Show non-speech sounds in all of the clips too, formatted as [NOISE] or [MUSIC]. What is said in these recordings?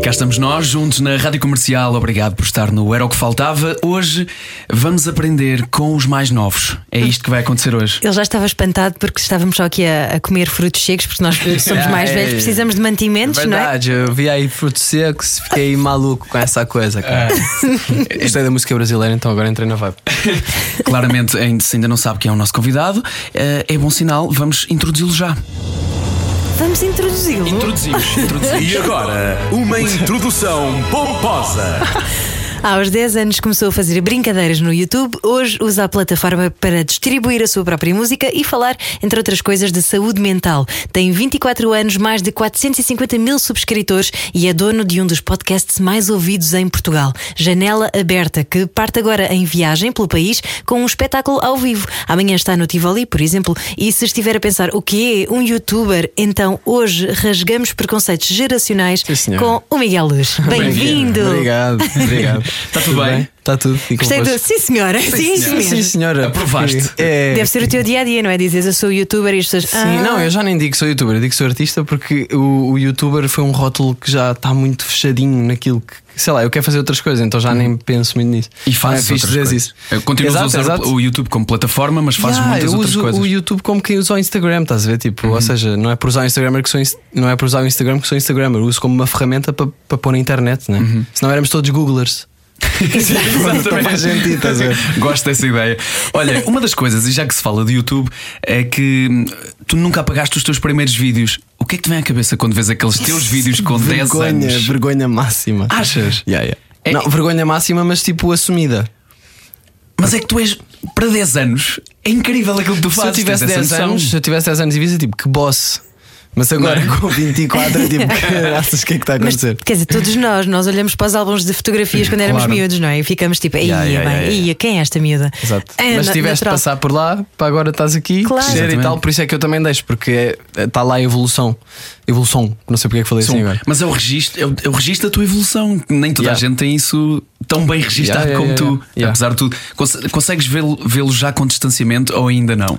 E cá estamos nós, juntos na Rádio Comercial. Obrigado por estar no Era o que Faltava. Hoje vamos aprender com os mais novos. É isto que vai acontecer hoje. Ele já estava espantado porque estávamos só aqui a, a comer frutos secos, porque nós [LAUGHS] somos mais É, velhos, precisamos de mantimentos, não é? Verdade, eu vi aí frutos secos, fiquei [LAUGHS] maluco com essa coisa, cara. [LAUGHS] Gostei da música brasileira, então agora entrei na vibe. Claramente, ainda, se ainda não sabe quem é o nosso convidado, eh, é bom sinal, vamos introduzi-lo já. Vamos introduzi-lo. Introduzimos, introduzimos. E agora, uma introdução pomposa. [LAUGHS] Aos 10 anos começou a fazer brincadeiras no YouTube, hoje usa a plataforma para distribuir a sua própria música e falar, entre outras coisas, de saúde mental. Tem 24 anos, mais de 450 mil subscritores e é dono de um dos podcasts mais ouvidos em Portugal, Janela Aberta, que parte agora em viagem pelo país com um espetáculo ao vivo. Amanhã está no Tivoli, por exemplo, e se estiver a pensar o que é um youtuber, então hoje rasgamos preconceitos geracionais Sim, com o Miguel Luz. Bem-vindo! Obrigado, obrigado. Está tudo bem? Está tudo. Gostei do. Sim, senhora. Sim, senhora. senhora. Sim, senhora. Aprovaste. É... Deve ser o teu dia a dia, não é? Dizes eu sou youtuber e as pessoas. Sim, ah, não, eu já nem digo que sou youtuber, eu digo que sou artista porque o, o youtuber foi um rótulo que já está muito fechadinho naquilo que, sei lá, eu quero fazer outras coisas, então já nem penso muito nisso. E fazes é outras coisas. isso. Continuas Exato, a usar exato. o YouTube como plataforma, mas fazes Yeah, muitas eu outras uso coisas. o YouTube como quem usa o Instagram, estás a ver? Tipo, Uhum. ou seja, não é por usar o Instagram que sou não é por usar o Instagram que sou Instagram, eu uso como uma ferramenta para para pôr na internet, né? Uhum. Senão éramos todos Googlers. [LAUGHS] Ver? [LAUGHS] Gosto dessa ideia. Olha, [LAUGHS] uma das coisas, e já que se fala de YouTube, é que hum, tu nunca apagaste os teus primeiros vídeos. O que é que te vem à cabeça quando vês aqueles teus vídeos com 10 vergonha, anos? vergonha máxima. Achas? Yeah, yeah. É- Não, vergonha máxima, mas tipo assumida. Mas é que tu és, para 10 anos, é incrível aquilo que tu Se fazes. eu tivesse tens essa 10 noção. anos, se eu tivesse 10 anos e visse, tipo, que boss. Mas agora Não é? com 24 é tipo, [LAUGHS] achas que é que está a Mas, acontecer? quer dizer, todos nós, nós olhamos para os álbuns de fotografias quando éramos Claro. miúdos, não é? E ficamos tipo, ia, Yeah, yeah, yeah, yeah. ia, quem é esta miúda? Exato. É, Mas tiveste de passar por lá, para agora estás aqui, Claro. crescer e tal, por isso é que eu também deixo, porque é- está lá a evolução. Evolução, não sei porque é que falei assim Sim, agora. Mas é o registro, é o, é o registro da tua evolução. Nem toda a gente tem isso tão bem registado Yeah, como yeah, tu. Apesar de tudo. Conse- Consegues vê-lo vê-lo já com distanciamento ou ainda não?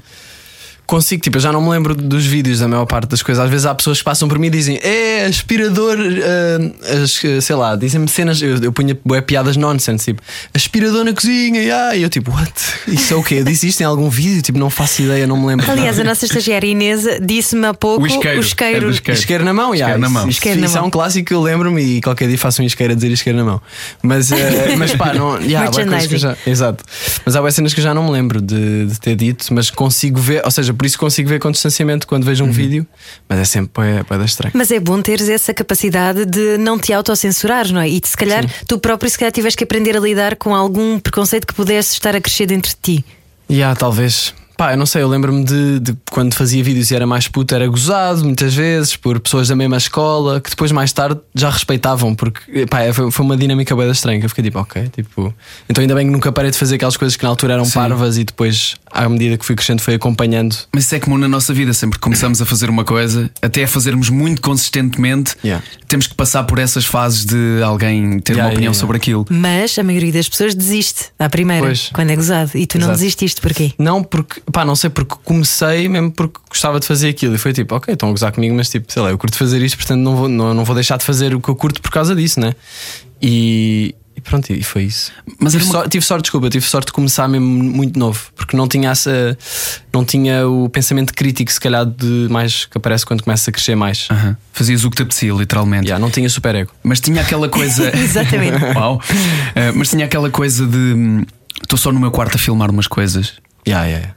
Consigo, tipo, eu já não me lembro dos vídeos da maior parte das coisas. Às vezes há pessoas que passam por mim e dizem é aspirador, ah, as- sei lá, dizem-me cenas. Eu, eu punha bué piadas nonsense, tipo aspirador na cozinha, yeah. e eu tipo, what? Isso é o quê? Eu disse isto em algum vídeo? Tipo, não faço ideia, não me lembro. Aliás, a nossa estagiária Inês disse-me há pouco O isqueiro. o isqueiro. É isqueiro. Isqueiro na mão, yeah, Isqueiro na mão. Isso, Isqueiro na isso é um clássico que eu lembro-me e qualquer dia faço um isqueiro a dizer isqueiro na mão. Mas, eh, [LAUGHS] mas pá, não. Yeah, há coisas que eu já, exato. Mas há cenas que eu já não me lembro de, de ter dito, mas consigo ver, ou seja, por isso consigo ver com distanciamento quando vejo um Uhum. vídeo, mas é sempre bué da estranho. Mas é bom teres essa capacidade de não te autocensurares, não é? E de, se calhar tu próprio se calhar tiveste que aprender a lidar com algum preconceito que pudesse estar a crescer dentro de ti. Yeah, talvez. Pá, eu não sei, eu lembro-me de, de quando fazia vídeos e era mais puto, era gozado muitas vezes por pessoas da mesma escola que depois mais tarde já respeitavam, porque pá, foi, foi uma dinâmica bem estranha. que Eu fiquei tipo, ok, tipo. Então ainda bem que nunca parei de fazer aquelas coisas que na altura eram parvas e depois, à medida que fui crescendo, foi acompanhando. Mas isso é comum na nossa vida, sempre que começamos a fazer uma coisa, até a fazermos muito consistentemente, Yeah. temos que passar por essas fases de alguém ter Yeah, uma opinião yeah, sobre aquilo. Mas a maioria das pessoas desiste à primeira, Pois. quando é gozado. E tu não Exato. desististe porquê? Não, porque, pá, não sei, porque comecei mesmo porque gostava de fazer aquilo e foi tipo, ok, estão a gozar comigo, mas tipo, sei lá, eu curto fazer isto, portanto não vou, não, não vou deixar de fazer o que eu curto por causa disso, né? E, e pronto, e foi isso. Mas tive, uma- sorte, tive sorte, desculpa, tive sorte de começar mesmo muito novo, porque não tinha essa, não tinha o pensamento crítico, se calhar, de mais que aparece quando começa a crescer mais. Aham. Fazias o que te apetecia, literalmente. Yeah, não tinha super ego. Mas tinha aquela coisa. [LAUGHS] Exatamente. [LAUGHS] Uau. Eh, mas tinha aquela coisa de. hum, Estou só no meu quarto a filmar umas coisas. Yeah, yeah, yeah.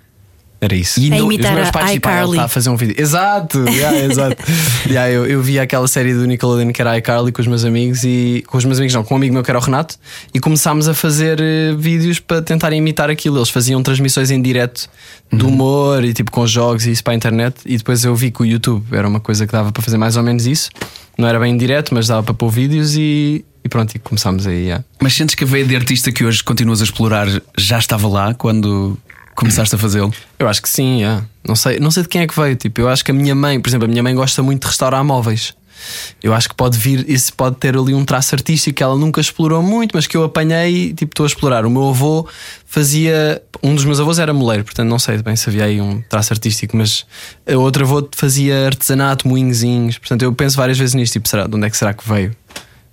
Era isso. E A imitar Os meus a pais tipo, ah, está a fazer um vídeo. Exato, yeah, exato. [LAUGHS] yeah, eu, eu vi aquela série do Nickelodeon que era a iCarly com os meus amigos e com os meus amigos, não, com um amigo meu que era o Renato, e começámos a fazer eh, vídeos para tentar imitar aquilo. Eles faziam transmissões em direto de humor e tipo com jogos e isso para a internet. E depois eu vi que o YouTube era uma coisa que dava para fazer mais ou menos isso. Não era bem em direto, mas dava para pôr vídeos e, e pronto, e começámos aí. yeah. Mas sentes que a veia de artista que hoje continuas a explorar já estava lá quando. Começaste a fazê-lo? Eu acho que sim, yeah. não, sei, não sei de quem é que veio. Tipo, eu acho que a minha mãe, por exemplo, a minha mãe gosta muito de restaurar móveis. Eu acho que pode vir, isso pode ter ali um traço artístico que ela nunca explorou muito, mas que eu apanhei e tipo, estou a explorar. O meu avô fazia. Um dos meus avós era moleiro, portanto não sei bem se havia aí um traço artístico, mas o outro avô fazia artesanato, moinhozinhos. Portanto, eu penso várias vezes nisto, tipo, será, de onde é que será que veio?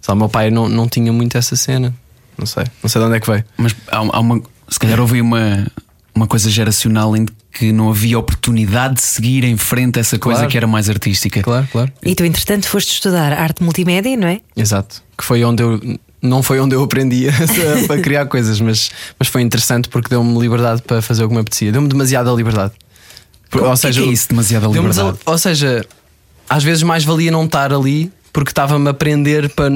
Só o meu pai não, não tinha muito essa cena. Não sei, não sei de onde é que veio. Mas há, há uma. Se calhar houve uma, uma coisa geracional em que não havia oportunidade de seguir em frente essa coisa Claro. que era mais artística. Claro, claro. E tu, entretanto, foste estudar arte multimédia, não é? Exato. Que foi onde eu. Não foi onde eu aprendi [LAUGHS] a- para criar coisas, mas, mas foi interessante porque deu-me liberdade para fazer o que me apetecia. Deu-me demasiada liberdade. Por- O que é que é isso, demasiada liberdade? Ou seja, às vezes mais valia não estar ali porque estava-me a aprender para.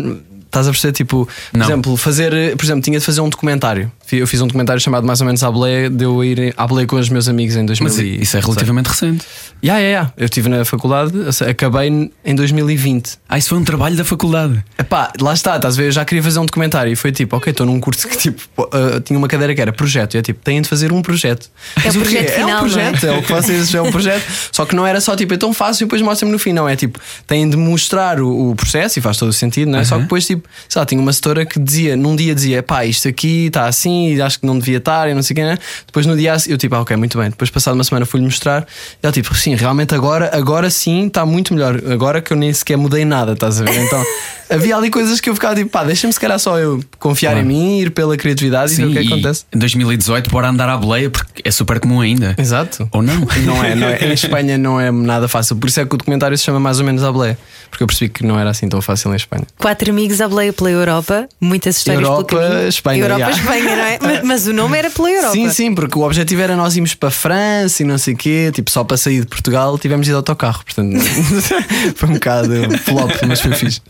Estás a perceber? Tipo, por Não. exemplo, fazer. Por exemplo, tinha de fazer um documentário. Eu fiz um documentário chamado mais ou menos à boleia, de eu ir à boleia com os meus amigos em 2000. Mas isso é relativamente recente. Ya, ya, ya. Eu estive na faculdade, acabei em 2020. Ah, isso foi um trabalho da faculdade. Epá, lá está, estás a ver? Eu já queria fazer um documentário e foi tipo, ok, estou num curso que [LAUGHS] tipo, uh, tinha uma cadeira que era projeto. E é tipo, têm de fazer um projeto. É o Mas projeto É final, um não é? projeto, é? o que vocês é um projeto. Só que não era só tipo, é tão fácil e depois mostra-me no fim. Não, é tipo, têm de mostrar o, o processo e faz todo o sentido, não é? Só que depois, tipo, sei lá, tinha uma setora que dizia, num dia dizia, pá, isto aqui está assim e acho que não devia estar e não sei o quê, né? Depois no dia eu tipo, ah, ok, muito bem. Depois, passado uma semana, fui-lhe mostrar e ela tipo, sim, realmente agora, agora sim está muito melhor. Agora que eu nem sequer mudei nada, estás a ver? Então [LAUGHS] havia ali coisas que eu ficava tipo, pá, deixa-me se calhar só eu confiar Claro. em mim, ir pela criatividade e ver o que é que acontece. Em 2018, bora andar à boleia porque é super comum ainda. Exato. Ou não? [LAUGHS] Não é, não é. Em Espanha não é nada fácil. Por isso é que o documentário se chama mais ou menos a Blé. Porque eu percebi que não era assim tão fácil em Espanha. Quatro amigos à boleia pela Europa, muitas histórias Europa, pelo caminho. Espanha, Europa, já. Espanha, não é? [LAUGHS] Mas, mas o nome era pela Europa. Sim, sim, porque o objetivo era nós irmos para a França e não sei o quê, tipo, só para sair de Portugal tivemos de ir de autocarro. Portanto, [LAUGHS] foi um bocado flop, mas foi fixe.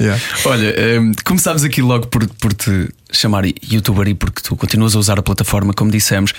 Yeah. Olha, hum, começámos aqui logo por, por te chamar youtuber e porque tu continuas a usar a plataforma, como dissemos.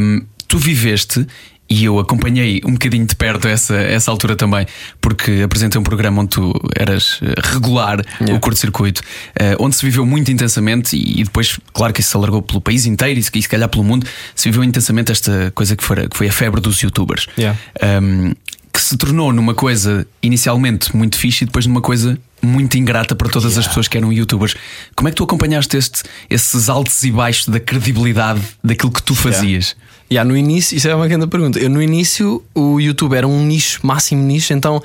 Hum, tu viveste. E eu acompanhei um bocadinho de perto essa, essa altura também, porque apresentei um programa onde tu eras eh, regular, o curto-circuito, eh, onde se viveu muito intensamente e, depois, claro que isso se alargou pelo país inteiro e se, e se calhar pelo mundo, se viveu intensamente esta coisa que, fora, que foi a febre dos youtubers. Yeah. Um, que se tornou numa coisa inicialmente muito fixe e depois numa coisa muito ingrata para todas as pessoas que eram youtubers. Como é que tu acompanhaste este, esses altos e baixos da credibilidade daquilo que tu fazias? Yeah, no início, isso é uma grande pergunta. Eu, no início, o YouTube era um nicho, máximo nicho, então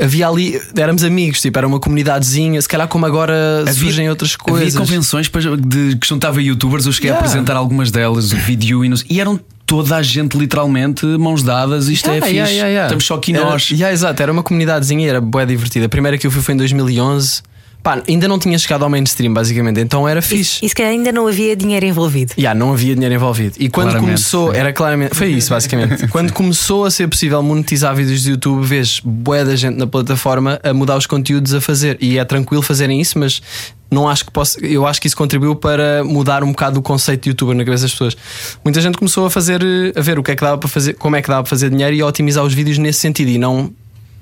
havia ali, éramos amigos, tipo, era uma comunidadezinha, se calhar como agora surgem outras coisas. Havia convenções de, que juntava youtubers, eu cheguei a Yeah. apresentar algumas delas, o vídeo e, não sei- e eram toda a gente literalmente mãos dadas. Isto é Yeah, fixe. yeah, yeah, yeah. Estamos só aqui Era- nós. yeah, exato, era uma comunidadezinha e era bué divertida. A primeira que eu fui foi em 2011. Pá, ainda não tinha chegado ao mainstream, basicamente, então era fixe. E se calhar ainda não havia dinheiro envolvido. Yeah, não havia dinheiro envolvido. E quando Claramente, começou, sim. era claramente, foi isso basicamente. [LAUGHS] quando começou a ser possível monetizar vídeos do YouTube, vês bué da gente na plataforma a mudar os conteúdos a fazer. E é tranquilo fazerem isso, mas não acho que posso, eu acho que isso contribuiu para mudar um bocado o conceito de youtuber na cabeça das pessoas. Muita gente começou a fazer, a ver o que é que dava para fazer, como é que dava para fazer dinheiro e a otimizar os vídeos nesse sentido e não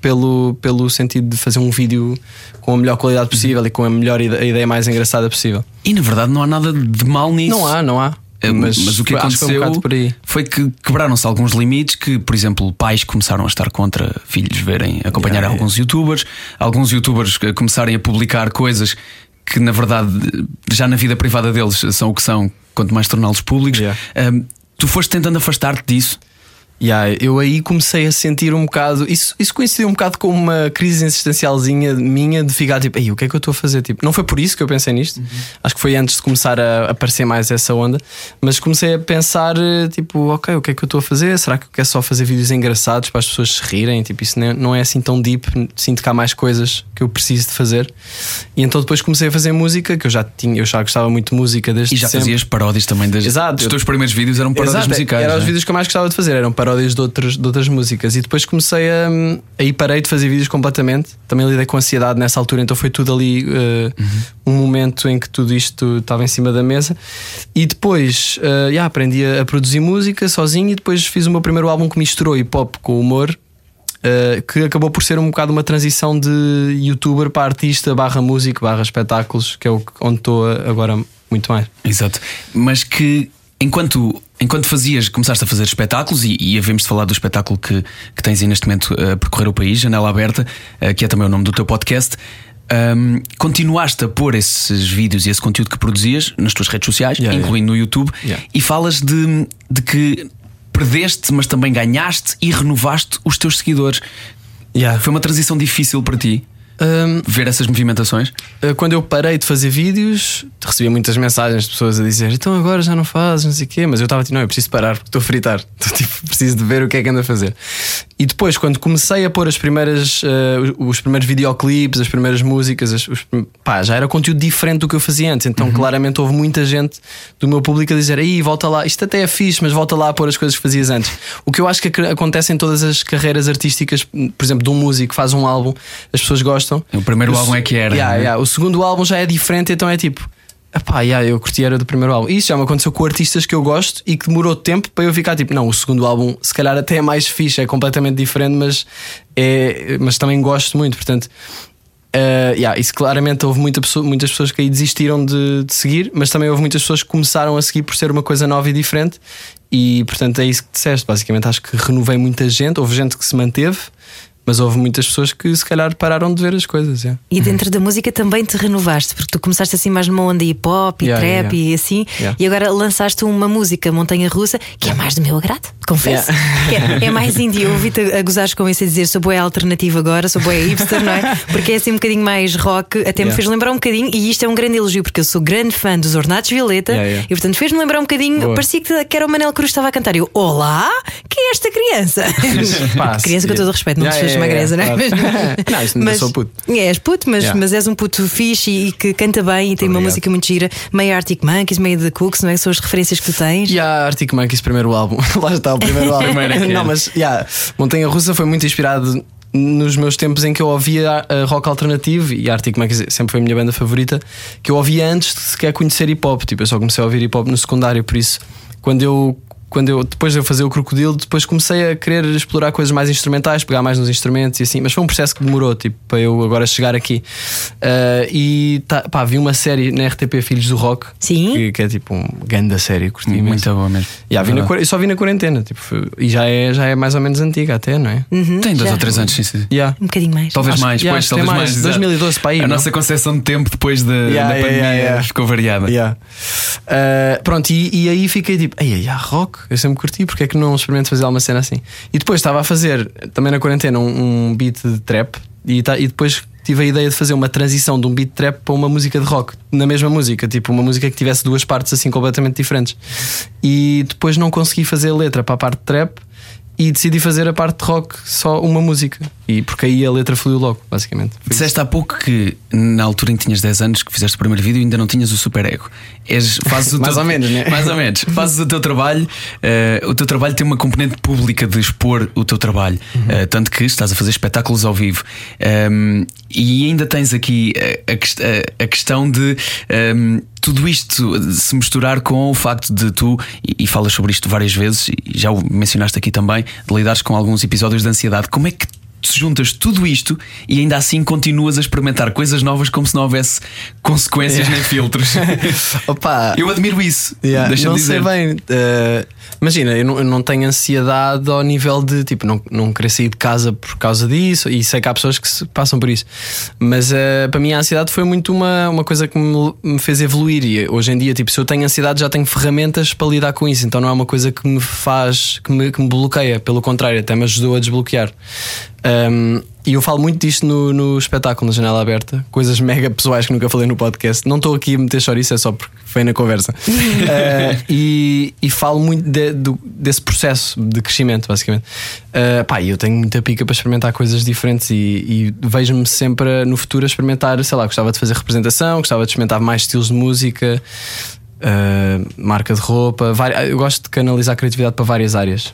pelo, pelo sentido de fazer um vídeo com a melhor qualidade possível e com a melhor ide- a ideia mais engraçada possível. E na verdade não há nada de mal nisso. Não há, não há. Eh, Mas, o que acho que foi um aconteceu bocado por aí. foi que quebraram-se alguns limites que, por exemplo, pais começaram a estar contra filhos verem, acompanhar Yeah, alguns youtubers, alguns youtubers começarem a publicar coisas que na verdade já na vida privada deles são o que são, quanto mais torná-los públicos. Yeah. Ahm, tu foste tentando afastar-te disso. Yeah, eu aí comecei a sentir um bocado. Isso, isso coincidiu um bocado com uma crise existencialzinha minha de ficar tipo, Ei, o que é que eu estou a fazer? Tipo, não foi por isso que eu pensei nisto, acho que foi antes de começar a aparecer mais essa onda, mas comecei a pensar, eh, tipo, ok, o que é que eu estou a fazer? Será que eu quero só fazer vídeos engraçados para as pessoas se rirem? Tipo, isso não é- não é assim tão deep, sinto que há mais coisas que eu preciso de fazer. E então depois comecei a fazer música, que eu já tinha, eu já gostava muito de música desde E já sempre. fazias paródias também das, Exato. dos teus primeiros vídeos eram paródias Exato, musicais. Eram os é? vídeos que eu mais gostava de fazer, eram paródias de, outros, de outras músicas. E depois comecei a. Aí parei de fazer vídeos completamente. Também lidei com ansiedade nessa altura, então foi tudo ali uh, um momento em que tudo isto estava em cima da mesa. E depois uh, yeah, aprendi a, a produzir música sozinho e depois fiz o meu primeiro álbum que misturou hip hop com humor. uh, que acabou por ser um bocado uma transição de youtuber para artista, barra músico, barra espetáculos, que é o que- onde estou agora muito mais. Exato. Mas que enquanto, enquanto fazias, começaste a fazer espetáculos e, e havemos de falar do espetáculo que, que tens aí neste momento a percorrer o país, Janela Aberta, eh, que é também o nome do teu podcast. Um, continuaste a pôr esses vídeos e esse conteúdo que produzias nas tuas redes sociais, Yeah, incluindo no YouTube, Yeah. e falas de, de que perdeste, mas também ganhaste e renovaste os teus seguidores. Yeah. Foi uma transição difícil para ti Hum, ver essas movimentações? Uh, quando eu parei de fazer vídeos, recebia muitas mensagens de pessoas a dizer então agora já não fazes, não sei o quê, mas eu estava tipo, não, eu preciso parar porque estou a fritar, [LAUGHS] Estou, tipo, preciso de ver o que é que anda a fazer. E depois, quando comecei a pôr as primeiras, uh, os, os primeiros videoclipes, as primeiras músicas, as- os- pá, já era conteúdo diferente do que eu fazia antes, então claramente houve muita gente do meu público a dizer aí volta lá, isto até é fixe, mas volta lá a pôr as coisas que fazias antes. O que eu acho que ac- acontece em todas as carreiras artísticas, por exemplo, de um músico que faz um álbum, as pessoas gostam. O primeiro s- álbum é que era, Yeah, né? yeah. O segundo álbum já é diferente, então é tipo. Epá, yeah, eu curti era do primeiro álbum. Isso já me aconteceu com artistas que eu gosto e que demorou tempo para eu ficar tipo, não, o segundo álbum se calhar até é mais fixe, é completamente diferente, mas, é, mas também gosto muito. Portanto, eh, yeah, isso claramente houve muita pessoa- muitas pessoas que aí desistiram de, de seguir, mas também houve muitas pessoas que começaram a seguir por ser uma coisa nova e diferente. E portanto é isso que disseste. Basicamente, acho que renovei muita gente, houve gente que se manteve. Mas houve muitas pessoas que se calhar pararam de ver as coisas. yeah. E dentro da música também te renovaste, porque tu começaste assim mais numa onda hip hop e Yeah, trap yeah, e assim, e agora lançaste uma música Montanha Russa que é mais do meu agrado, confesso. [LAUGHS] É, é mais indie. Eu ouvi-te a gozares com isso e dizer sou boa alternativa agora, sou boa hipster, não é? [LAUGHS] Porque é assim um bocadinho mais rock, até me fez lembrar um bocadinho, e isto é um grande elogio, porque eu sou grande fã dos Ornatos Violeta, e portanto fez-me lembrar um bocadinho, Boa. parecia que, era o Manel Cruz que estava a cantar. Eu, olá, quem é esta criança? [LAUGHS] Criança com todo o respeito, não Yeah, yeah, magreza, yeah, não é? claro. [LAUGHS] Não, isso ainda sou puto. És puto, mas, Yeah. mas és um puto fixe e que canta bem e tem uma Obrigado. música muito gira, meio Arctic Monkeys, meio The Cooks, não é? São as referências que tu tens. E a Arctic Monkeys, primeiro álbum. [LAUGHS] Lá está o primeiro álbum. Primeiro é que é. Não, mas yeah, Montanha Russa foi muito inspirado nos meus tempos em que eu ouvia uh, rock alternativo e Arctic Monkeys sempre foi a minha banda favorita, que eu ouvia antes de sequer conhecer hip hop. Tipo, eu só comecei a ouvir hip hop no secundário, por isso, quando eu. Quando eu, depois de eu fazer o crocodilo, depois comecei a querer explorar coisas mais instrumentais, pegar mais nos instrumentos e assim, mas foi um processo que demorou, tipo, para eu agora chegar aqui. Uh, e tá, pá, vi uma série na RTP Filhos do Rock, Sim. que, que é tipo um grande série, curti. Muito boa mesmo. Yeah, vi na só vi na quarentena tipo, foi- e já é, já é mais ou menos antiga, até, não é? Tem dois já. ou três anos, sim, sim. Yeah. Um bocadinho mais. Talvez Acho- mais, yeah, pois, talvez mais. mais. 2012 para aí, A não? nossa concepção de tempo depois da, Yeah, da pandemia yeah, yeah. ficou variada. Yeah. Uh, pronto, e, e aí fiquei tipo, ai, ai, rock, eu sempre curti, porque é que não experimento fazer alguma cena assim? E depois estava a fazer, também na quarentena, um, um beat de trap e, tá- e depois tive a ideia de fazer uma transição de um beat trap para uma música de rock, na mesma música, tipo uma música que tivesse duas partes assim completamente diferentes. E depois não consegui fazer a letra para a parte de trap. E decidi fazer a parte de rock só uma música. E porque aí a letra fluiu logo, basicamente. Foi isso. Disseste há pouco que na altura em que tinhas 10 anos, que fizeste o primeiro vídeo, ainda não tinhas o super ego. És, fazes o [LAUGHS] Mais teu- ou menos, né? Mais ou menos. Fazes o teu trabalho, eh, o teu trabalho tem uma componente pública de expor o teu trabalho. Uhum. Eh, tanto que estás a fazer espetáculos ao vivo. Um, e ainda tens aqui eh, a, a- a questão de um, tudo isto se misturar com o facto de tu, e, falas sobre isto várias vezes, e já o mencionaste aqui também, de lidares com alguns episódios de ansiedade. Como é que juntas tudo isto e ainda assim continuas a experimentar coisas novas como se não houvesse consequências nem filtros? [LAUGHS] Opa, Eu admiro isso. Yeah, Deixa-me não dizer. bem. eh, imagina, eu não, eu não tenho ansiedade ao nível de tipo, não, não querer sair de casa por causa disso, e sei que há pessoas que se passam por isso. Mas eh, para mim a ansiedade foi muito uma, uma coisa que me, me fez evoluir. E hoje em dia, tipo, se eu tenho ansiedade, já tenho ferramentas para lidar com isso. Então não é uma coisa que me faz, que me, que me bloqueia. Pelo contrário, até me ajudou a desbloquear. Um, e eu falo muito disto no, no espetáculo, na janela aberta, coisas mega pessoais que nunca falei no podcast. Não estou aqui a meter chouriço, é só porque foi na conversa. Uh, [LAUGHS] e, e falo muito de- do- desse processo de crescimento, basicamente. Uh, pá, eu tenho muita pica para experimentar coisas diferentes e, e vejo-me sempre no futuro a experimentar, sei lá, gostava de fazer representação, gostava de experimentar mais estilos de música. uh, marca de roupa, eu gosto de canalizar a criatividade para várias áreas.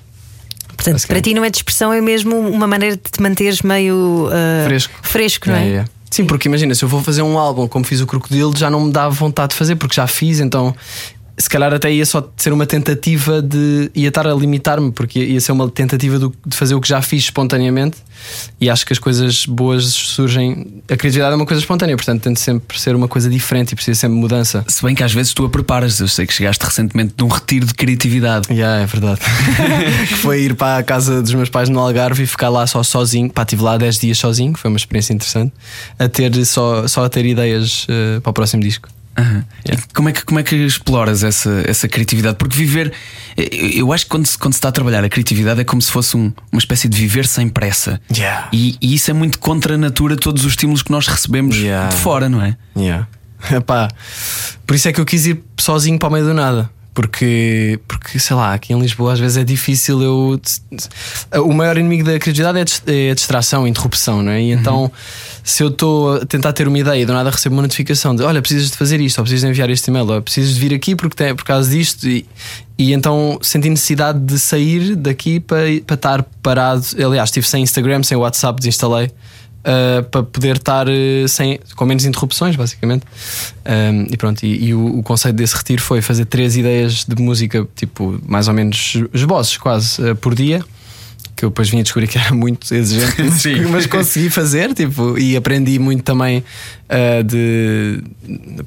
Portanto, para ti não é dispersão, é mesmo uma maneira de te manteres meio ah, Fresco. fresco, não é? É, é. Sim, porque imagina, se eu vou fazer um álbum como fiz o Crocodilo, já não me dá vontade de fazer, porque já fiz, então se calhar até ia só ser uma tentativa de. ia estar a limitar-me, porque ia ser uma tentativa de fazer o que já fiz espontaneamente. E acho que as coisas boas surgem. A criatividade é uma coisa espontânea, portanto tento sempre ser uma coisa diferente e precisa sempre de mudança. Se bem que às vezes tu a preparas, eu sei que chegaste recentemente de um retiro de criatividade. [LAUGHS] Yeah, é verdade. [LAUGHS] que foi ir para a casa dos meus pais no Algarve e ficar lá só sozinho. Pá, estive lá 10 dias sozinho, foi uma experiência interessante. A ter só, só a ter ideias eh, para o próximo disco. Aham. E como, é que, como é que exploras essa, essa criatividade? Porque viver, eu- eu acho que quando se, quando se está a trabalhar a criatividade é como se fosse um- uma espécie de viver sem pressa. Yeah. E, e isso é muito contra a natura, todos os estímulos que nós recebemos Yeah. de fora, não é? Yeah. [LAUGHS] Epá, por isso é que eu quis ir sozinho para o meio do nada. Porque, porque, sei lá, aqui em Lisboa às vezes é difícil eu. O maior inimigo da criatividade é a é a distração, a interrupção, não é? E então, se eu estou a tentar ter uma ideia e do nada recebo uma notificação de olha, precisas de fazer isto, ou precisas de enviar este e-mail, ou precisas de vir aqui porque tem, por causa disto, e, e então senti necessidade de sair daqui para, para estar parado. Aliás, estive sem Instagram, sem WhatsApp, desinstalei. Uh, para poder estar uh, sem, com menos interrupções, basicamente. Um, e pronto, e, e o, o conceito desse retiro foi fazer três ideias de música, tipo, mais ou menos esboços, quase, uh, por dia. Que eu depois vim a descobrir que era muito exigente, [LAUGHS] mas, mas consegui fazer, tipo, e aprendi muito também uh, de.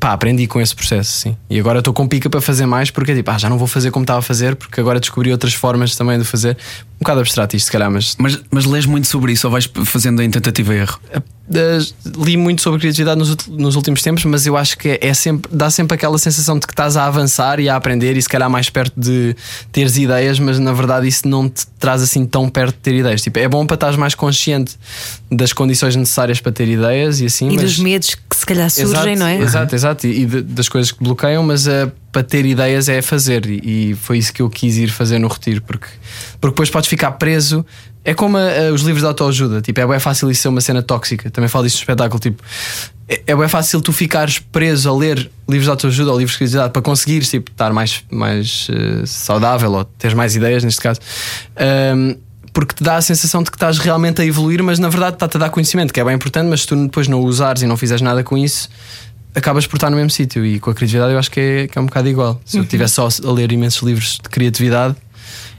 pá, aprendi com esse processo, sim. E agora estou com pica para fazer mais, porque tipo, ah, já não vou fazer como estava a fazer, porque agora descobri outras formas também de fazer. Um bocado abstrato isto, se calhar, mas Mas, mas lês muito sobre isso ou vais fazendo em tentativa e erro? Uh, li muito sobre criatividade nos, nos últimos tempos, mas eu acho que é, é sempre, dá sempre aquela sensação de que estás a avançar e a aprender, e se calhar mais perto de teres ideias, mas na verdade isso não te traz assim tão perto de ter ideias. Tipo, é bom para estar mais consciente das condições necessárias para ter ideias e assim. E mas... dos medos que se calhar surgem, Exato, não é? Exato, exato. E, e de- das coisas que bloqueiam, mas uh, para ter ideias é fazer. E, e foi isso que eu quis ir fazer no retiro, porque, porque depois podes ficar preso. É como uh, os livros de autoajuda, tipo, é bem fácil isso ser uma cena tóxica. Também falo disto no espetáculo, tipo, é, é bem fácil tu ficares preso a ler livros de autoajuda ou livros de criatividade para conseguires tipo, estar mais, mais uh, saudável ou teres mais ideias, neste caso. Um, porque te dá a sensação de que estás realmente a evoluir, mas na verdade está-te a dar conhecimento, que é bem importante, mas se tu depois não o usares e não fizeres nada com isso, acabas por estar no mesmo sítio. E com a criatividade eu acho que é, que é um bocado igual. Se eu estivesse só a ler imensos livros de criatividade,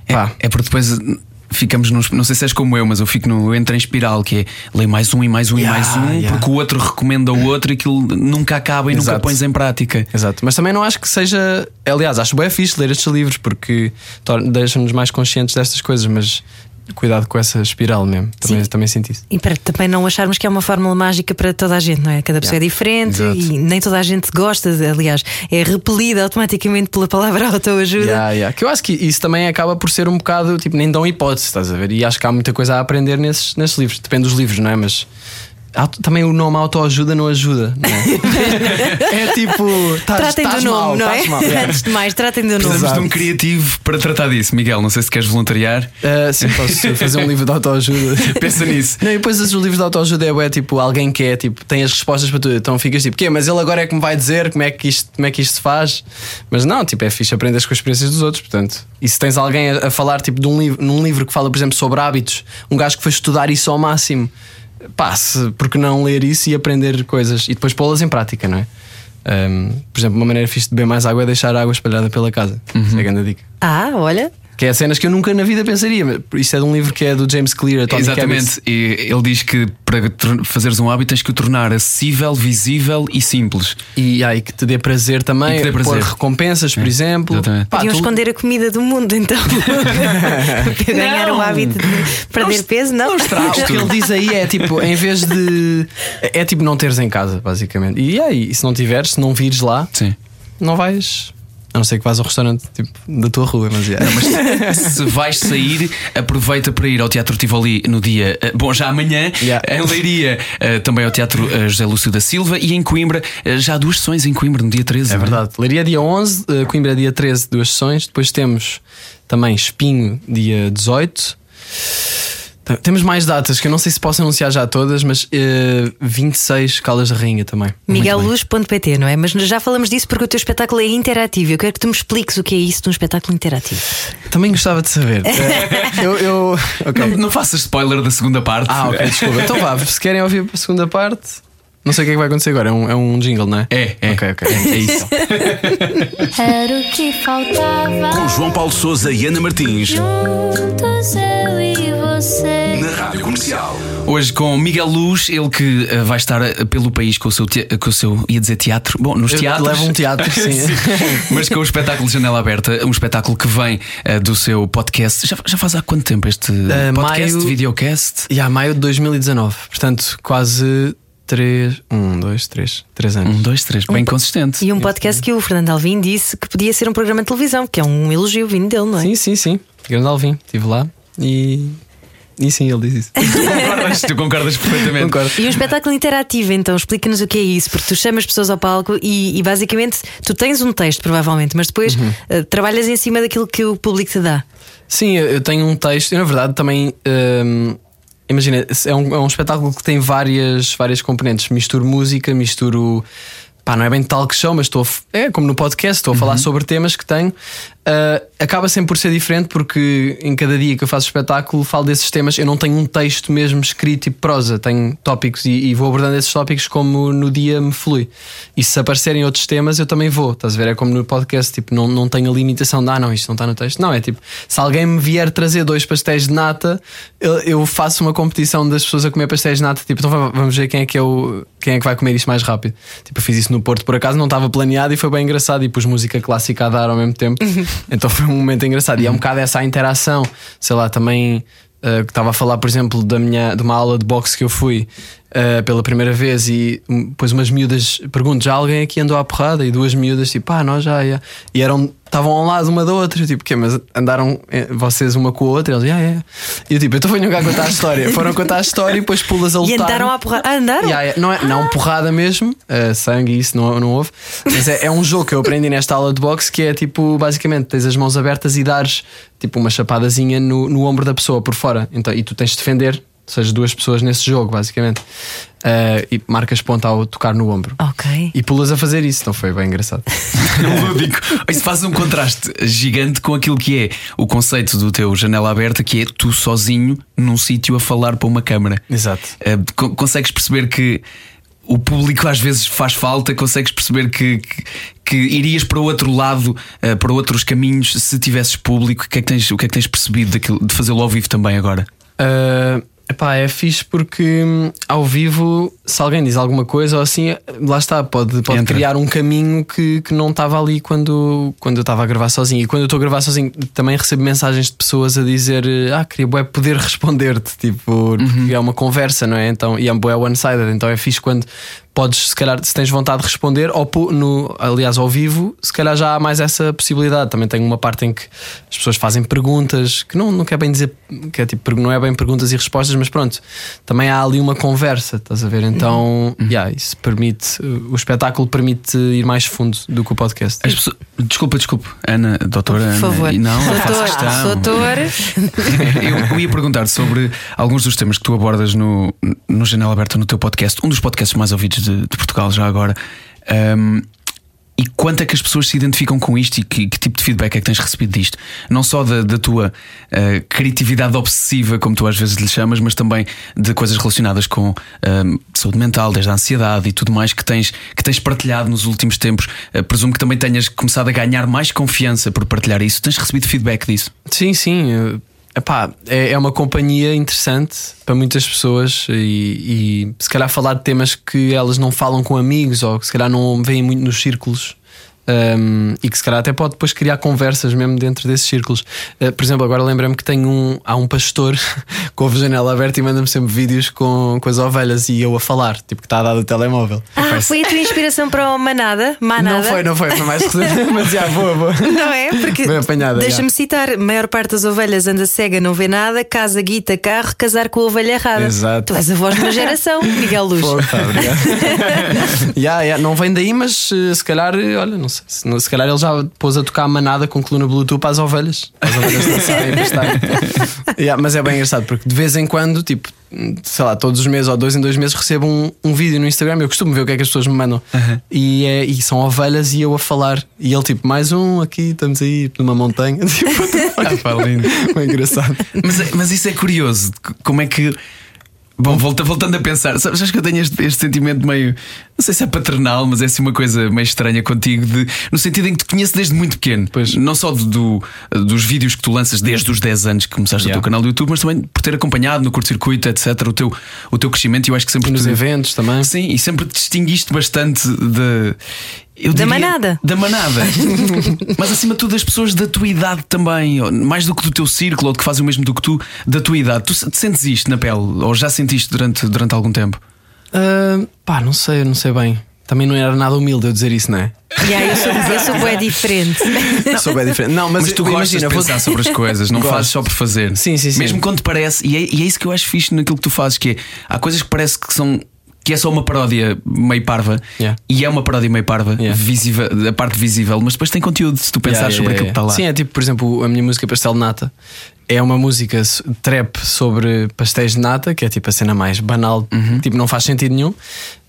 É, pá, é porque depois uh, ficamos nos. Não sei se és como eu, mas eu fico no. Eu entro em espiral, que é leio mais um e mais um Yeah, e mais um, yeah. porque o outro recomenda o outro e aquilo nunca acaba e nunca Exato. pões em prática. Exato, mas também não acho que seja. Aliás, acho bem fixe ler estes livros porque deixam-nos mais conscientes destas coisas, mas cuidado com essa espiral mesmo. Também, Sim. também sinto isso. E para também não acharmos que é uma fórmula mágica para toda a gente, não é? Cada pessoa Yeah. é diferente Exato. e nem toda a gente gosta, aliás, é repelida automaticamente pela palavra [LAUGHS] autoajuda. Yeah, yeah. Que eu acho que isso também acaba por ser um bocado, tipo, nem dão hipótese, estás a ver? E acho que há muita coisa a aprender nesses, nesses livros. Depende dos livros, não é? Mas também o nome autoajuda não ajuda, não é? [LAUGHS] é tipo, estás, Tratem do nome, mal, não é? estás mal. Yeah. [LAUGHS] Antes de mais, tratem do nome. Precisamos Exato. de um criativo para tratar disso. Miguel, não sei se queres voluntariar. Ah, sim, posso fazer um livro de autoajuda. [LAUGHS] Pensa nisso. Não, e depois os livros de autoajuda é, bué, tipo alguém que é tipo, tem as respostas para tudo. Então ficas tipo, quê? Mas ele agora é que me vai dizer como é que isto, como é que isto se faz. Mas não, tipo, é fixe aprendes com as experiências dos outros. Portanto, e se tens alguém a, a falar tipo de um livro, num livro que fala, por exemplo, sobre hábitos, um gajo que foi estudar isso ao máximo, pá, se, porque não ler isso e aprender coisas e depois pô-las em prática, não é? Ahm, por exemplo, uma maneira fixe de beber mais água é deixar a água espalhada pela casa. Isso é a grande dica. Ah, olha. Que é cenas que eu nunca na vida pensaria. mas Isto é de um livro que é do James Clear, Atomic Habits. Exatamente. E ele diz que para fazeres um hábito tens que o tornar acessível, visível e simples. E aí que te dê prazer também, que dê prazer. pôr recompensas, por É, exemplo. exatamente. Pá, Podiam tu- esconder a comida do mundo, então. [LAUGHS] Para ganhar Não. o hábito de perder peso, não? o que ele diz aí é tipo, em vez de. É tipo não teres em casa, basicamente. E aí, e se não tiveres, se não vires lá, Sim. não vais. A não ser que vás ao restaurante tipo, da tua rua, mas, é. Mas [LAUGHS] se vais sair, aproveita para ir ao Teatro Tivoli no dia. eh, Bom, já amanhã, Yeah. em Leiria, eh, também ao Teatro eh, José Lúcio da Silva e em Coimbra, já há duas sessões em Coimbra no dia 13. É não verdade. Leiria dia 11, eh, Coimbra dia 13, duas sessões. Depois temos também Espinho dia 18. T- Temos mais datas que eu não sei se posso anunciar já todas, mas eh, 26 Caldas da Rainha também. Miguelluz.pt, não é? Mas já falamos disso porque o teu espetáculo é interativo. Eu quero que tu me expliques o que é isso de um espetáculo interativo. Também gostava de saber. [LAUGHS] Eh, eu, eu- ok. Não, não faças spoiler da segunda parte. Ah, ok, desculpa. Então vá, se querem ouvir a segunda parte. Não sei o que é que vai acontecer agora. É um, é um jingle, não é? É, é. Ok, ok. É, [LAUGHS] é isso. Era o que faltava. Com João Paulo Souza e Ana Martins. Juntos eu e você. Na Rádio Comercial. Hoje com Miguel Luz, ele que eh, vai estar eh, pelo país com o seu, te- com o seu ia dizer teatro. Bom, nos teatros. levo um teatro, [LAUGHS] sim. Mas com o espetáculo Janela Aberta, um espetáculo que vem eh, do seu podcast. Já, já faz há quanto tempo este podcast, maio- videocast? E há maio de 2019. Portanto, quase 3. 1, 2, 3. 3 anos. Um, dois, três, bem consistente. E um podcast que o Fernando Alvim disse que podia ser um programa de televisão, que é um elogio vindo dele, não é? Sim, sim, sim. Grande Alvim. Estive lá e. E sim, ele diz isso. [LAUGHS] Tu concordas, tu concordas perfeitamente. Concordo. E um espetáculo interativo, então explica-nos o que é isso, porque tu chamas pessoas ao palco e, e basicamente tu tens um texto, provavelmente, mas depois eh, trabalhas em cima daquilo que o público te dá. Sim, eu eu tenho um texto. Eu, na verdade, também. hum, imagina, é um, é um espetáculo que tem várias, várias componentes. Misturo música, misturo. Pá, não é bem talk show, mas estou a, é como no podcast, estou a falar sobre temas que tenho. Ah, acaba sempre por ser diferente porque em cada dia que eu faço espetáculo falo desses temas. Eu não tenho um texto mesmo escrito e prosa, tenho tópicos e, e vou abordando esses tópicos como no dia me flui. E se aparecerem outros temas, eu também vou. Estás a ver? É como no podcast, tipo, não, não tenho a limitação de ah, não, isto não está no texto. Não, é tipo, se alguém me vier trazer dois pastéis de nata, eu, eu faço uma competição das pessoas a comer pastéis de nata. Tipo, então va- vamos ver quem é que é o, quem é que vai comer isto mais rápido. Tipo, eu fiz isso no Porto por acaso, não estava planeado e foi bem engraçado. E pus música clássica a dar ao mesmo tempo. Então foi um momento engraçado. E é um bocado essa a interação, sei lá, também. uh, estava a falar, por exemplo, da minha, de uma aula de boxe que eu fui uh, pela primeira vez e hum, depois umas miúdas perguntam: já alguém aqui andou à porrada? E duas miúdas, tipo, ah, nós já, já. E eram, estavam ao lado uma da outra, eu, tipo, quê? Mas andaram eh, vocês uma com a outra? Eles, já, já. E eu, tipo, então venham cá contar a história. Foram contar a história e depois pulas a E lutar. andaram à porrada. Ah, andaram? Yeah, yeah. Não, é, não porrada mesmo, uh, sangue, isso não, não houve. Mas é, é um jogo que eu aprendi nesta aula de boxe que é tipo, basicamente, tens as mãos abertas e dares tipo uma chapadazinha no, no ombro da pessoa por fora. Então, e tu tens de defender, seja, duas pessoas nesse jogo, basicamente. Uh, e marcas ponto ao tocar no ombro. Ok. E pulas a fazer isso, então foi bem engraçado. [LAUGHS] lúdico. Isso faz um contraste gigante com aquilo que é o conceito do teu janela aberta, que é tu sozinho num sítio a falar para uma câmara. Exato. Eh, co- consegues perceber que o público às vezes faz falta, consegues perceber que, que, que irias para o outro lado, eh, para outros caminhos, se tivesses público. O que é que tens, o que é que tens percebido daquilo, de fazê-lo ao vivo também agora? Uh, epá, é fixe porque hum, ao vivo, se alguém diz alguma coisa ou assim, lá está, pode, pode Entra. criar um caminho que, que não estava ali quando, quando eu estava a gravar sozinho. E quando eu estou a gravar sozinho, também recebo mensagens de pessoas a dizer: Ah, queria bué poder [LAUGHS] responder-te, tipo, porque é uma conversa, não é? Então, e é bué one-sided, então é fixe quando podes, se calhar, se tens vontade de responder, ou no, aliás, ao vivo, se calhar já há mais essa possibilidade. Também tenho uma parte em que as pessoas fazem perguntas, que não, não quer bem dizer, que é tipo, não é bem perguntas e respostas, mas pronto, também há ali uma conversa, estás a ver? Então, yeah, isso permite, o espetáculo permite ir mais fundo do que o podcast. As pessoas- desculpa, desculpa, Ana, doutora Por Ana. favor. e Não, não faço Doutor, questão. doutor. [LAUGHS] Eu, eu ia perguntar sobre alguns dos temas que tu abordas no, no Janela Aberta no teu podcast, um dos podcasts mais ouvidos de, de Portugal já agora. Ahm, e quanto é que as pessoas se identificam com isto e que, que tipo de feedback é que tens recebido disto? Não só da, da tua ah, criatividade obsessiva, como tu às vezes lhe chamas, mas também de coisas relacionadas com ahm, saúde mental, desde a ansiedade e tudo mais que tens, que tens partilhado nos últimos tempos. Ah, presumo que também tenhas começado a ganhar mais confiança por partilhar isso. Tens recebido feedback disso? Sim, sim. Epá, é, é uma companhia interessante para muitas pessoas e, e se calhar falar de temas que elas não falam com amigos ou que se calhar não veem muito nos círculos. Um, e que se calhar até pode depois criar conversas mesmo dentro desses círculos. Uh, por exemplo, agora lembrei-me que tenho um, há um pastor [LAUGHS] com a janela aberta e manda-me sempre vídeos com, com as ovelhas e eu a falar, tipo que está a dar do telemóvel. Ah, foi a tua inspiração para o Manada? Manada? Não foi, não foi, foi mais recente, [LAUGHS] mas já, boa, boa. Não é? Porque deixa-me citar: a maior parte das ovelhas anda cega, não vê nada, casa, guita, carro, casar com a ovelha errada. Exato. Tu és a voz de uma [LAUGHS] geração, Miguel Luz. Pô, tá. Ya, ya, não vem daí, mas eh, se calhar, eh, olha, não Se, se calhar ele já pôs a tocar a manada com coluna Bluetooth para as ovelhas. As ovelhas [LAUGHS] dançarem. Ya, Mas é bem engraçado porque de vez em quando, tipo, sei lá, todos os meses ou dois em dois meses recebo um, um vídeo no Instagram. Eu costumo ver o que é que as pessoas me mandam e, é, e são ovelhas e eu a falar. E ele, tipo, mais um aqui, estamos aí numa montanha. [LAUGHS] Tipo, Ah, pá, lindo. bem engraçado. Mas, mas isso é curioso. Como é que. Bom, volta, voltando a pensar, sabes, que eu tenho este, este sentimento meio, não sei se é paternal, mas é assim uma coisa meio estranha contigo, de, no sentido em que te conheço desde muito pequeno. Pois. Não só do, do- dos vídeos que tu lanças desde os 10 anos que começaste o Yeah. teu canal do YouTube, mas também por ter acompanhado no curto-circuito, etc., o teu, o teu crescimento. E eu acho que sempre Nos te- eventos também. Sim, e sempre te distinguiste bastante de. eu Da diria- manada. Da manada. [LAUGHS] Mas acima de tudo, das pessoas da tua idade também. Mais do que do teu círculo, ou que fazem o mesmo do que tu, da tua idade. Tu se- te sentes isto na pele? Ou já sentiste durante, durante algum tempo? Ah, pá, não sei, não sei bem. Também não era nada humilde eu dizer isso, não é? Yeah, eu sou, eu sou bué diferente. Sou bem diferente. Não, mas, Mas, tu gostas imagina, de vou- pensar sobre as coisas, não Gosto. fazes só por fazer. Sim, sim, sim. Mesmo quando te parece, e é, e é isso que eu acho fixe naquilo que tu fazes, que é, há coisas que parece que são. Que é só uma paródia meio parva Yeah. e é uma paródia meio parva, Yeah. visível, a parte visível, mas depois tem conteúdo se tu pensares Yeah, sobre yeah, aquilo que está lá. Sim, é tipo, por exemplo, a minha música Pastel de Nata é uma música trap sobre pastéis de nata, que é tipo a cena mais banal, Uhum. tipo, não faz sentido nenhum,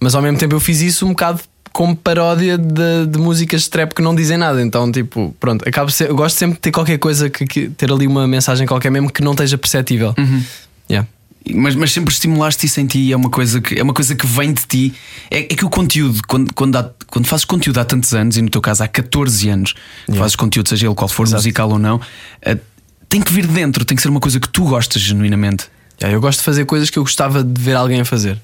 mas ao mesmo tempo eu fiz isso um bocado como paródia de, de músicas de trap que não dizem nada. Então, tipo, pronto, acabo ser, eu gosto sempre de ter qualquer coisa que, que- ter ali uma mensagem qualquer, mesmo que não esteja perceptível. Uhum. Yeah. Mas, mas sempre estimulaste isso em ti, é uma coisa que, é uma coisa que vem de ti. É, é que o conteúdo, quando, quando, há- quando fazes conteúdo há tantos anos, e no teu caso há 14 anos, fazes conteúdo, seja ele qual for, Exato. musical ou não, eh, tem que vir de dentro, tem que ser uma coisa que tu gostas genuinamente. Yeah, eu gosto de fazer coisas que eu gostava de ver alguém a fazer.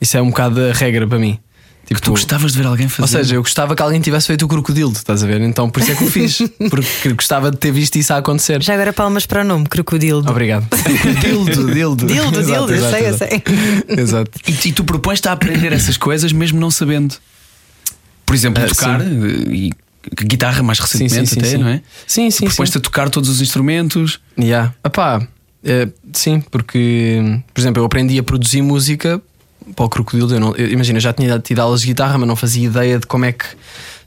Isso é um bocado a regra para mim. Tipo, Que tu gostavas de ver alguém fazer. Ou seja, eu gostava que alguém tivesse feito o crocodilo, estás a ver? Então por isso é que o fiz. [LAUGHS] Porque gostava de ter visto isso a acontecer. Já agora palmas para o nome, crocodilo. Obrigado. [LAUGHS] dildo, dildo. Dildo, Exato, dildo, eu exato, sei, eu sei. Exato. E, tu- e tu propões-te a aprender essas coisas mesmo não sabendo. Por exemplo, Ah, tocar sim. eh, e guitarra mais recentemente, sim, sim, até, sim. não é? Sim, sim. Propões-te a tocar todos os instrumentos. Yeah. Epá, é, sim, porque, por exemplo, eu aprendi a produzir música para o Crocodilo. Eu não, eu- imagina, eu já tinha tido aulas de guitarra, mas não fazia ideia de como é que.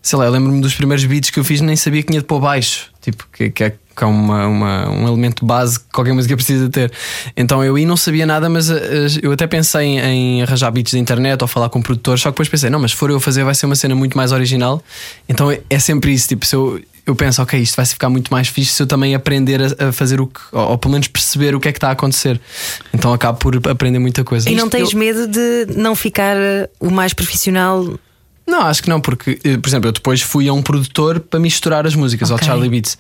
Sei lá, eu lembro-me dos primeiros beats que eu fiz, nem sabia que tinha de pôr baixo. Tipo, que, que é, que é uma, uma- um elemento base que qualquer música precisa ter. Então eu aí não sabia nada, mas eh, eu até pensei em, em arranjar beats da internet ou falar com produtores, só que depois pensei, não, mas se for eu fazer, vai ser uma cena muito mais original. Então é, é sempre isso. Tipo, se eu, eu penso, ok, isto vai ficar muito mais fixe se eu também aprender a, a fazer o que, ou, ou pelo menos perceber o que é que está a acontecer. Então acabo por aprender muita coisa. E não tens eu- medo de não ficar eh, o mais profissional? Não, acho que não, porque, eh, por exemplo, eu depois fui a um produtor para misturar as músicas, Ok. ao Charlie Beats.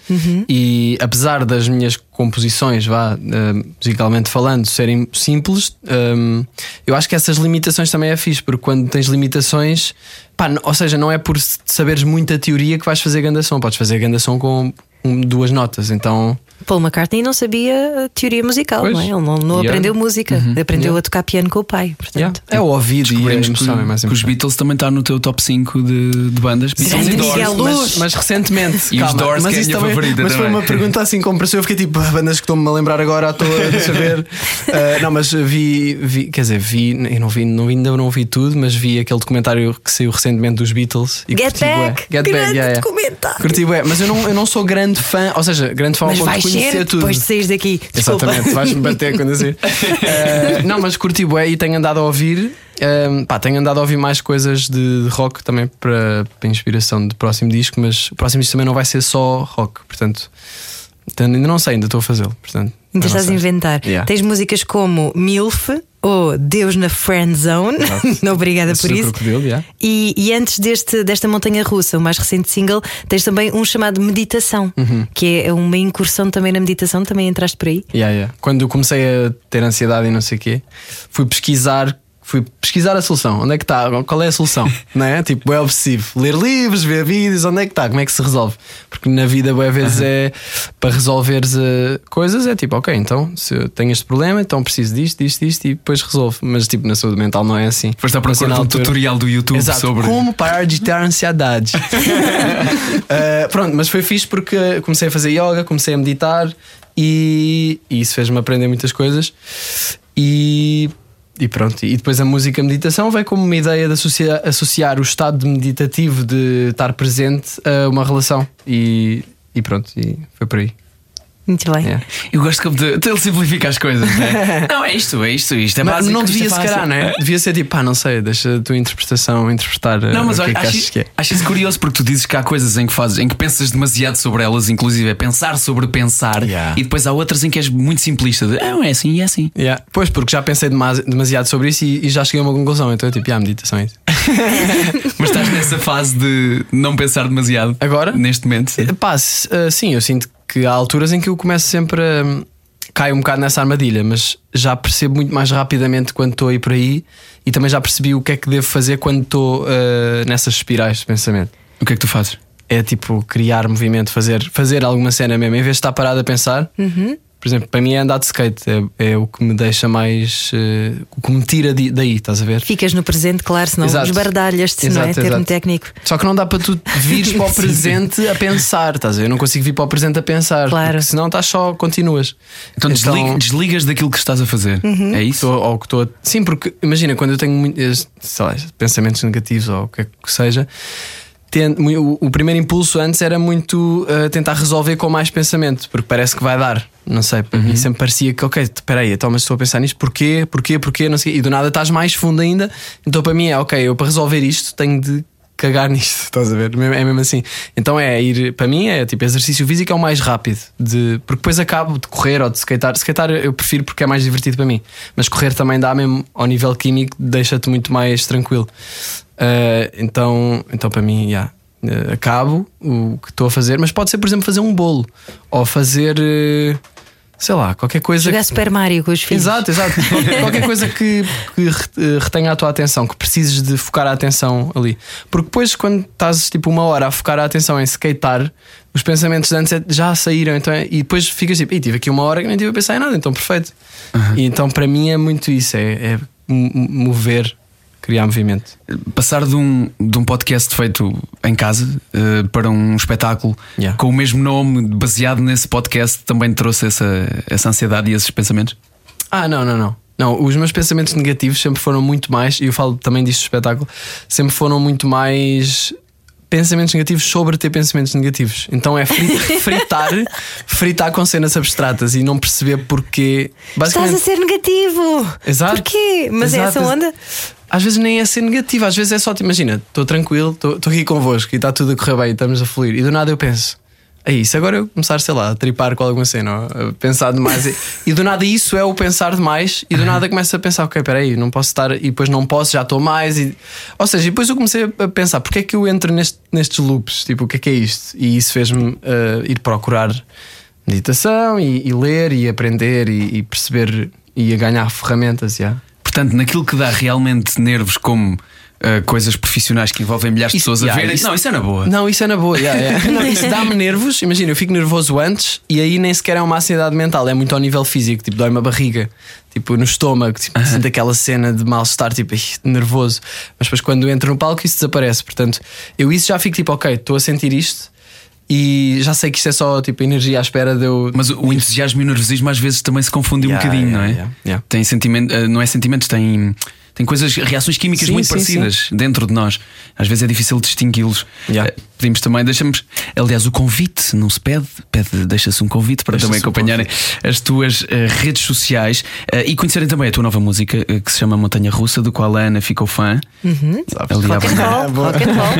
E apesar das minhas composições, vá, eh, musicalmente falando, serem simples, ehm, eu acho que essas limitações também é fixe, porque quando tens limitações, pá, ou seja, não é por saberes muita teoria que vais fazer grande som, podes fazer grande som com um, duas notas. Então, Paul McCartney não sabia a teoria musical, Pois. não é? Ele não, não Yeah. aprendeu música, aprendeu Yeah. a tocar piano com o pai. yeah, Portanto, é o ouvido e a que, emoção é mais que os. Beatles também está no teu top 5 de, de bandas. Beatles e Doors. Mas, mas recentemente, E os calma, Doors, mas que é a minha também, favorita Mas foi também. uma pergunta assim como pareceu. Eu fiquei tipo, "Ah, bandas que estou-me a lembrar agora à toa de saber. Ah, não, mas vi, vi, quer dizer, vi, eu não vi, não, vi- ainda não vi tudo, mas vi aquele documentário que saiu recentemente dos Beatles. E Get curti. Back! Get Grande Back, yeah, yeah. documentário! Curti bué, mas eu não, eu não sou grande fã, ou seja, grande fã ao Mas ponto de conhecer ser tudo. depois de sair daqui. Desculpa. Exatamente, vais-me bater quando assim. [LAUGHS] Eh, não, mas curti bué e tenho andado a ouvir. eh, pá, tenho andado a ouvir mais coisas de, de rock também para, para inspiração do próximo disco, mas o próximo disco também não vai ser só rock, portanto. portanto, ainda não sei, ainda estou a fazê-lo. Portanto, Ainda não estás a inventar. Yeah. Tens músicas como MILF ou Deus na Friend Zone. [LAUGHS] Obrigada Esse por é o isso. yeah. E, e antes deste, desta Montanha Russa, o mais recente single, tens também um chamado Meditação, Uhum. que é uma incursão também na meditação. Também entraste por aí? Yeah, yeah. Quando eu comecei a ter ansiedade e não sei o quê, fui pesquisar. Fui pesquisar a solução. Onde é que está? Qual é a solução? [LAUGHS] não é? Tipo, é obsessivo. Ler livros, ver vídeos, onde é que está? Como é que se resolve? Porque na vida, boas vezes, é para resolveres eh, coisas, é tipo, ok, então se eu tenho este problema, então preciso disto, disto, disto e depois resolvo. Mas, tipo, na saúde mental não é assim. Foste à procura de um tutorial do YouTube Exato. sobre. Como parar de ter ansiedade. Uh, [LAUGHS] pronto, mas foi fixe porque comecei a fazer yoga, comecei a meditar e, e isso fez-me aprender muitas coisas. E, e pronto, e depois a música meditação veio como uma ideia de associar, associar o estado meditativo de estar presente a uma relação. E, e pronto, e foi por aí. Muito bem. Yeah. Eu gosto como de, de ele simplifica as coisas. Né? [LAUGHS] não, é isto, é isto, isto é Mas básico. não isto devia é se calhar, não é? Devia ser tipo, pá, não sei, deixa a tua interpretação interpretar eh, Não, mas o que olha, é que acho, achas que é. acho isso curioso porque tu dizes que há coisas em que fazes, em que pensas demasiado sobre elas, inclusive é pensar sobre pensar, Yeah. e depois há outras em que és muito simplista. De, ah, é assim e é assim. Yeah. Pois, porque já pensei demasi- demasiado sobre isso e, e já cheguei a uma conclusão. Então, tipo, ah, meditação é isso. [LAUGHS] Mas estás nessa fase de não pensar demasiado Agora? neste momento. sim. Pá, se- ah, sim, eu sinto que há alturas em que eu começo sempre a. caio um bocado nessa armadilha, mas já percebo muito mais rapidamente quando estou aí por aí e também já percebi o que é que devo fazer quando estou ah, nessas espirais de pensamento. O que é que tu fazes? É tipo criar movimento, fazer, fazer alguma cena mesmo, em vez de estar parado a pensar. Por exemplo, para mim é andar de skate, é, é o que me deixa mais. eh, o que me tira di- daí, estás a ver? Ficas no presente, claro, senão esbardalhas-te, não é? Exato, Termo técnico. Só que não dá para tu vires para o [LAUGHS] presente a pensar, estás a ver? Eu não consigo vir para o presente a pensar, Claro. porque senão estás só, continuas. Então, desliga- desligas daquilo que estás a fazer. É isso? Estou- ou que estou a- Sim, porque imagina, quando eu tenho muitos sei lá, pensamentos negativos ou o que é que seja, o primeiro impulso antes era muito uh, tentar resolver com mais pensamento, porque parece que vai dar. Não sei, para mim sempre parecia que, ok, espera aí, então, mas estou a pensar nisto, porquê, porquê, porquê, não sei, e do nada estás mais fundo ainda. Então para mim é, ok, eu para resolver isto tenho de cagar [LAUGHS] nisto, estás a ver? É mesmo assim. Então é ir, para mim é tipo exercício físico é o mais rápido, de, porque depois acabo de correr ou de skatear. Skatear eu prefiro porque é mais divertido para mim, mas correr também dá mesmo ao nível químico, deixa-te muito mais tranquilo. Uh, então, então para mim, já. uh, acabo o que estou a fazer, mas pode ser, por exemplo, fazer um bolo ou fazer, uh, sei lá, qualquer coisa. Jogar que- Super Mario com os filhos. Exato, exato. [LAUGHS] Qualquer- coisa que, que eh, retenha a tua atenção, que precises de focar a atenção ali. Porque depois, quando estás tipo uma hora a focar a atenção em skatear, os pensamentos de antes é- já saíram. Então é- e depois ficas tipo, "Ih, tive aqui uma hora que nem tive a pensar em nada, então perfeito. E então para mim é muito isso: é, é mover, criar movimento. Passar de um, de um podcast feito em casa eh, para um espetáculo Yeah. com o mesmo nome, baseado nesse podcast, também trouxe essa, essa ansiedade e esses pensamentos? Ah, não, não, não. Não, os meus pensamentos negativos sempre foram muito mais, e eu falo também disto no espetáculo, sempre foram muito mais pensamentos negativos sobre ter pensamentos negativos. Então é fri- [LAUGHS] fritar, fritar com cenas abstratas e não perceber porquê. Estás a Basicamente, ser negativo! Exato. Porquê? Mas é Exato, essa ex- onda? Às vezes nem é ser negativo, às vezes é só, te imagina, estou tranquilo, estou aqui convosco e está tudo a correr bem, estamos a fluir, e do nada eu penso. É isso, agora eu começar, sei lá, a tripar com alguma cena, a pensar demais. E, [LAUGHS] e do nada isso é o pensar demais, e do nada começo a pensar, ok, peraí, não posso estar, e depois não posso, já estou mais. E, ou seja, e depois eu comecei a pensar, porque é que eu entro neste- nestes loops? Tipo, o que é que é isto? E isso fez-me eh, ir procurar meditação e, e ler e aprender e, e perceber e a ganhar ferramentas, já. Portanto, naquilo que dá realmente nervos, como eh, coisas profissionais que envolvem milhares de pessoas a yeah, verem, isso- não, isso é na boa. Não, isso é na boa. yeah, yeah. [LAUGHS] Não, isso dá-me nervos. Imagina, eu fico nervoso antes e aí nem sequer é uma ansiedade mental, é muito ao nível físico. Tipo, dói-me a barriga, tipo, no estômago, tipo, sinto aquela cena de mal-estar, tipo, "Ih, nervoso. Mas depois quando entro no palco isso desaparece. Portanto, eu isso já fico tipo, ok, estou a sentir isto e já sei que isto é só tipo energia à espera de eu. Mas o entusiasmo e o nervosismo às vezes também se confundem um Yeah, bocadinho, yeah, não é? yeah, yeah. Tem sentimento, eh, não é sentimentos, tem, tem coisas, reações químicas Sim, muito sim, parecidas dentro de nós. Às vezes é difícil distingui-los. Yeah. Eh, Pedimos também, deixamos, aliás, o convite não se pede, pede deixa-se um convite para Deixa-se também um acompanharem as tuas eh, redes sociais eh, e conhecerem também a tua nova música eh, que se chama Montanha Russa, do qual a Ana ficou fã. Ali à Rock and roll, rock and roll.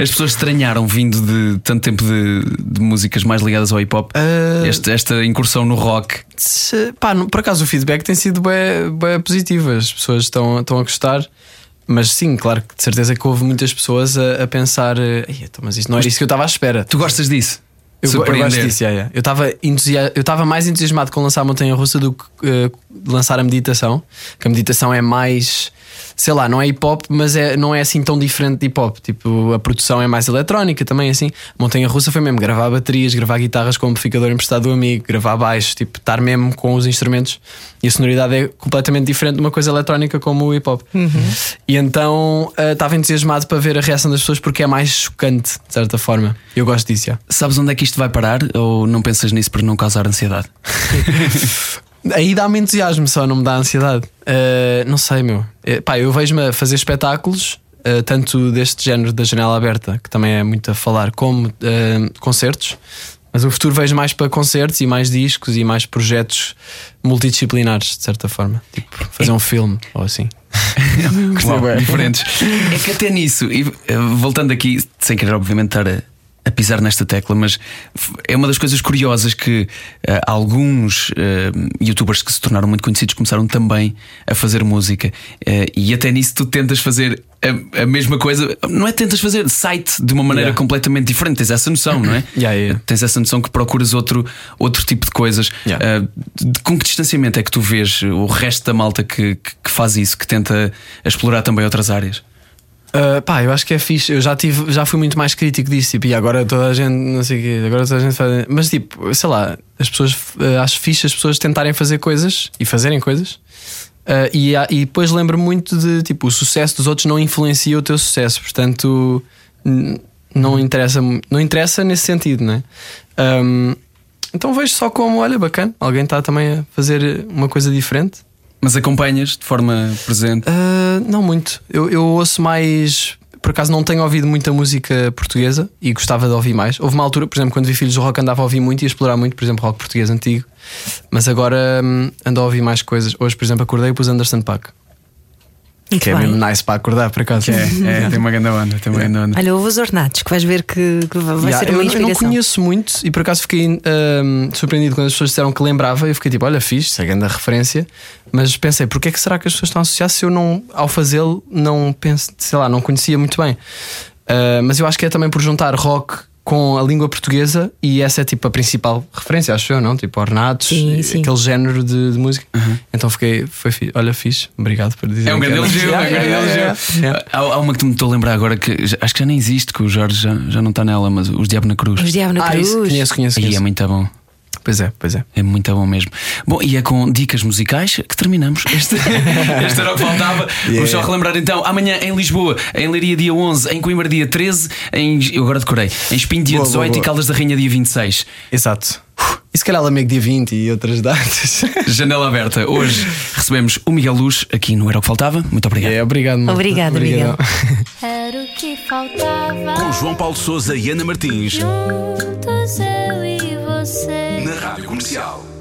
As pessoas estranharam vindo de tanto tempo de, de músicas mais ligadas ao hip hop. Ah. Este- esta incursão no rock. Se- pá, por acaso o feedback tem sido bem, bem positivo, as pessoas estão, estão a gostar. Mas sim, claro que de certeza que houve muitas pessoas a, a pensar, eh, "Ei, então, mas isto não era isso que eu estava à espera. Tu gostas disso? Eu, eu gosto disso, yeah, yeah. eu estava entusia- eu estava mais entusiasmado com lançar a Montanha Russa do que eh, lançar a meditação. Que a meditação é mais, sei lá, não é hip hop, mas é, não é assim tão diferente de hip hop. Tipo, a produção é mais eletrónica também, assim. A Montanha Russa foi mesmo gravar baterias, gravar guitarras com o amplificador emprestado do amigo, gravar baixo, tipo, estar mesmo com os instrumentos. E a sonoridade é completamente diferente de uma coisa eletrónica como o hip hop. E então eh, estava entusiasmado para ver a reação das pessoas porque é mais chocante, de certa forma. Eu gosto disso, yeah. Sabes onde é que isto vai parar? Ou não pensas nisso para não causar ansiedade? [LAUGHS] Aí dá-me entusiasmo, só não me dá ansiedade. Uh, não sei, meu. Eh, pá, eu vejo-me a fazer espetáculos, uh, tanto deste género da janela aberta, que também é muito a falar, como uh, concertos. Mas o futuro vejo mais para concertos e mais discos e mais projetos multidisciplinares, de certa forma. Tipo, fazer um filme ou assim. [LAUGHS] Uau, diferentes. É que até nisso, e voltando aqui, sem querer, obviamente, estar a, a pisar nesta tecla, mas é uma das coisas curiosas que eh, alguns eh, youtubers que se tornaram muito conhecidos começaram também a fazer música. Eh, e até nisso tu tentas fazer a, a mesma coisa, não é tentas fazer site de uma maneira Yeah. completamente diferente, tens essa noção, não é? [CLEARS THROAT] Yeah, yeah. Tens essa noção que procuras outro, outro tipo de coisas. De- com que distanciamento é que tu vês o resto da malta que, que, que faz isso, que tenta explorar também outras áreas? Uh, pá, eu acho que é fixe. Eu já, tive, já fui muito mais crítico disso. Tipo, e agora toda a gente, não sei o quê, agora toda a gente faz. Mas, tipo, sei lá, as pessoas, uh, acho fixe as pessoas tentarem fazer coisas e fazerem coisas. Uh, e, há- e depois lembro muito de, tipo, o sucesso dos outros não influencia o teu sucesso. Portanto, não interessa, não interessa nesse sentido, né? Um, então vejo só como, olha, bacana, alguém está também a fazer uma coisa diferente. Mas acompanhas de forma presente? Uh, não muito. Eu, eu ouço mais. Por acaso não tenho ouvido muita música portuguesa e gostava de ouvir mais. Houve uma altura, por exemplo, quando vi Filhos do Rock andava a ouvir muito e a explorar muito, por exemplo, rock português antigo. Mas agora hum, ando a ouvir mais coisas. Hoje, por exemplo, acordei e pus Anderson Paak. Muito Que é bem. mesmo nice para acordar, por acaso. É, tem uma grande onda, tem uma grande onda. Olha, ouve os ornatos, que vais ver que, que vai Yeah, ser eu, uma não- eu não inspiração. conheço muito e por acaso fiquei hum, surpreendido quando as pessoas disseram que lembrava. Eu fiquei tipo, olha, fixe, isso é grande a referência. Mas pensei, porque é que será que as pessoas estão a associar se eu não, ao fazê-lo, não penso, sei lá, não conhecia muito bem. Uh, mas eu acho que é também por juntar rock com a língua portuguesa e essa é tipo a principal referência, acho eu, não? Tipo, ornatos, Sim, e sim. aquele género de, de música. Então fiquei, foi fixe. Olha, fixe, obrigado por dizer. É um grande elogio, é um grande elogio. Yeah. Há, há uma que me estou a lembrar agora que já- acho que já nem existe, que o Jorge já, já não está nela, mas os Diabo na Cruz. Os Diabo na Ah, Cruz. isso, conheço, conheço. Aí é muito bom. Pois é, pois é. É muito bom mesmo. Bom, e é com dicas musicais que terminamos. Este, [LAUGHS] este era o que faltava. Vamos só relembrar então: amanhã em Lisboa, em Leiria dia 11, em Coimbra dia 13, em, eu agora decorei, em Espinho dia Boa, 18 boa, e boa. Caldas da Rainha dia 26. Exato. E se calhar Lamego dia 20 e outras datas. [LAUGHS] Janela aberta. Hoje recebemos o Miguel Luz aqui no Era o que Faltava. Muito obrigado. É, obrigado. mano. Obrigada, Obrigadão. [LAUGHS] Era o que faltava. Com João Paulo Souza e Ana Martins. Juntos eu e você. Na Rádio Comercial.